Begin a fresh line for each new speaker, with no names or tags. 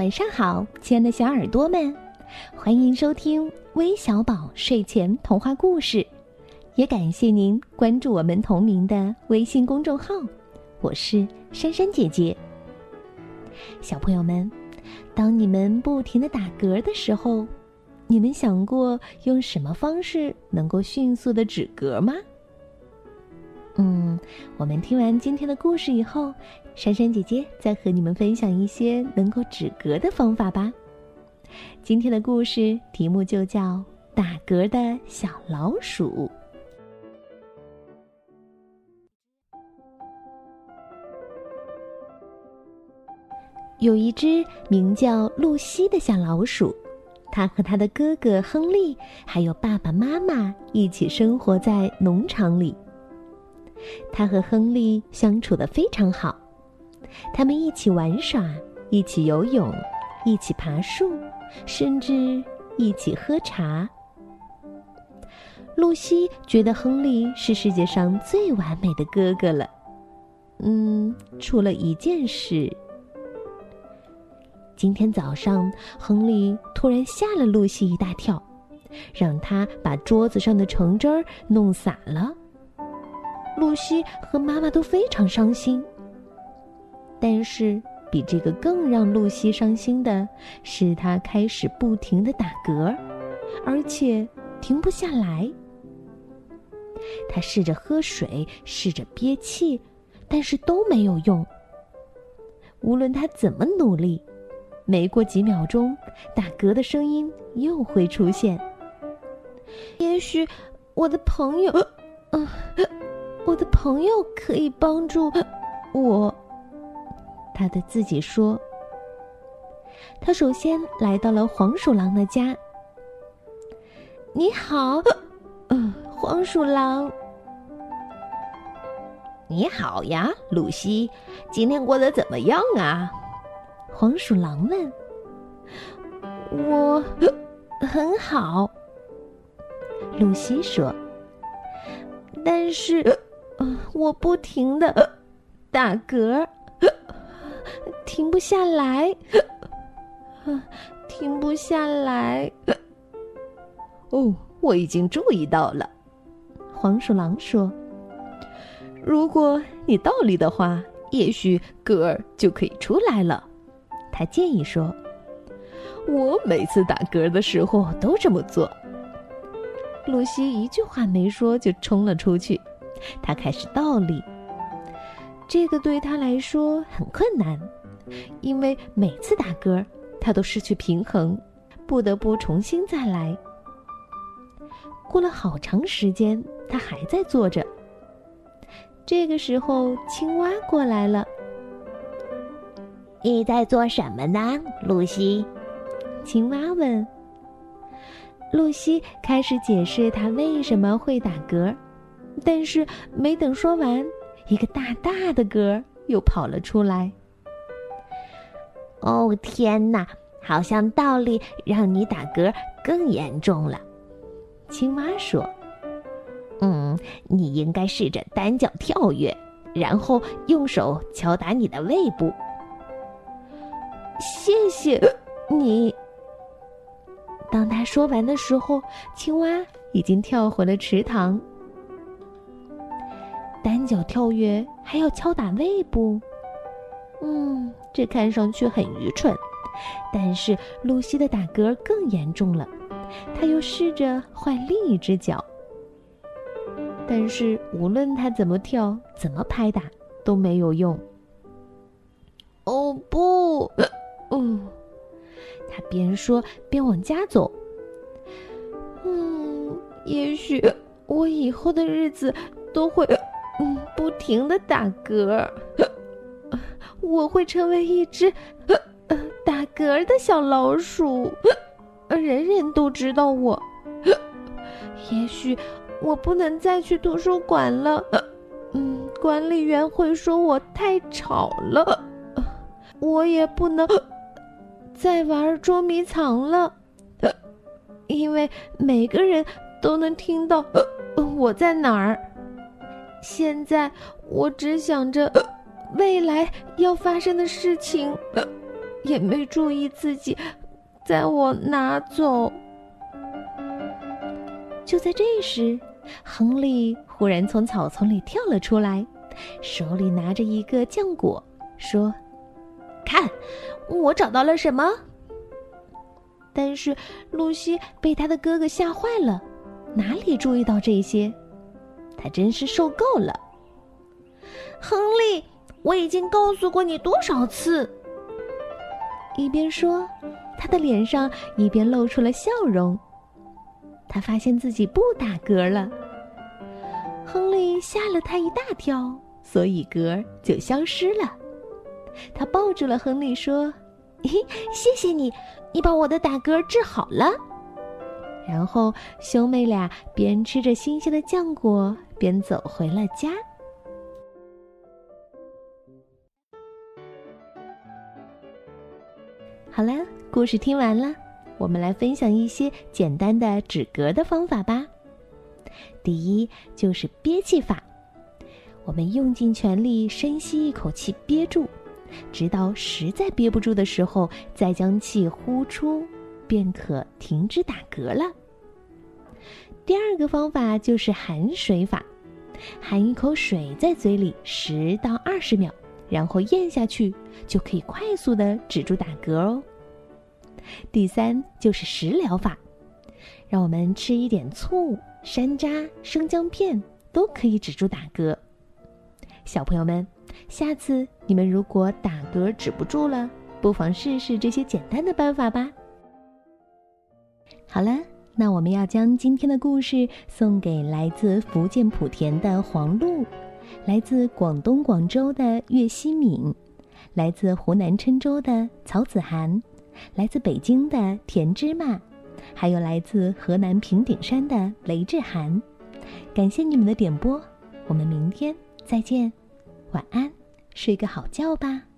晚上好，亲爱的小耳朵们，欢迎收听微小宝睡前童话故事，也感谢您关注我们同名的微信公众号。我是珊珊姐姐。小朋友们，当你们不停的打嗝的时候，你们想过用什么方式能够迅速的止嗝吗？嗯，我们听完今天的故事以后，珊珊姐姐再和你们分享一些能够止嗝的方法吧。今天的故事题目就叫《打嗝的小老鼠》。有一只名叫露西的小老鼠，它和它的哥哥亨利还有爸爸妈妈一起生活在农场里。他和亨利相处的非常好，他们一起玩耍，一起游泳，一起爬树，甚至一起喝茶。露西觉得亨利是世界上最完美的哥哥了，嗯，除了一件事。今天早上，亨利突然吓了露西一大跳，让他把桌子上的橙汁儿弄洒了。露西和妈妈都非常伤心。但是比这个更让露西伤心的是，她开始不停的打嗝，而且停不下来。她试着喝水，试着憋气，但是都没有用。无论她怎么努力，没过几秒钟，打嗝的声音又会出现。也许我的朋友，嗯。我的朋友可以帮助我，他对自己说。他首先来到了黄鼠狼的家。你好，呃，黄鼠狼。
你好呀，露西，今天过得怎么样啊？
黄鼠狼问。
我很好，
露西说。
但是。我不停的打嗝，停不下来，停不下来。
哦，我已经注意到了。
黄鼠狼说：“
如果你倒立的话，也许嗝儿就可以出来了。”
他建议说：“
我每次打嗝的时候都这么做。”
露西一句话没说就冲了出去。他开始倒立，这个对他来说很困难，因为每次打嗝，他都失去平衡，不得不重新再来。过了好长时间，他还在坐着。这个时候，青蛙过来了。
“你在做什么呢，露西？”
青蛙问。露西开始解释他为什么会打嗝。但是没等说完，一个大大的嗝又跑了出来。
哦天哪，好像倒立让你打嗝更严重了。
青蛙说：“
嗯，你应该试着单脚跳跃，然后用手敲打你的胃部。”
谢谢你。
当他说完的时候，青蛙已经跳回了池塘。单脚跳跃还要敲打胃部，嗯，这看上去很愚蠢。但是露西的打嗝更严重了，他又试着换另一只脚，但是无论他怎么跳、怎么拍打都没有用。
哦不，
嗯，他边说边往家走。
嗯，也许我以后的日子都会。不停的打嗝，我会成为一只打嗝的小老鼠，人人都知道我。也许我不能再去图书馆了，嗯，管理员会说我太吵了。我也不能再玩捉迷藏了，因为每个人都能听到我在哪儿。现在我只想着未来要发生的事情，也没注意自己，在我拿走。
就在这时，亨利忽然从草丛里跳了出来，手里拿着一个浆果，说：“
看，我找到了什么？”
但是露西被他的哥哥吓坏了，哪里注意到这些？他真是受够了。
亨利，我已经告诉过你多少次。
一边说，他的脸上一边露出了笑容。他发现自己不打嗝了。亨利吓了他一大跳，所以嗝就消失了。他抱住了亨利，说：“
谢谢你，你把我的打嗝治好了。”
然后兄妹俩边吃着新鲜的浆果，边走回了家。好了，故事听完了，我们来分享一些简单的止嗝的方法吧。第一就是憋气法，我们用尽全力深吸一口气，憋住，直到实在憋不住的时候，再将气呼出，便可停止打嗝了。第二个方法就是含水法，含一口水在嘴里十到二十秒。然后咽下去，就可以快速的止住打嗝哦。第三就是食疗法，让我们吃一点醋、山楂、生姜片，都可以止住打嗝。小朋友们，下次你们如果打嗝止不住了，不妨试试这些简单的办法吧。好了，那我们要将今天的故事送给来自福建莆田的黄璐。来自广东广州的岳希敏，来自湖南郴州的曹子涵，来自北京的田芝麻，还有来自河南平顶山的雷志涵，感谢你们的点播，我们明天再见，晚安，睡个好觉吧。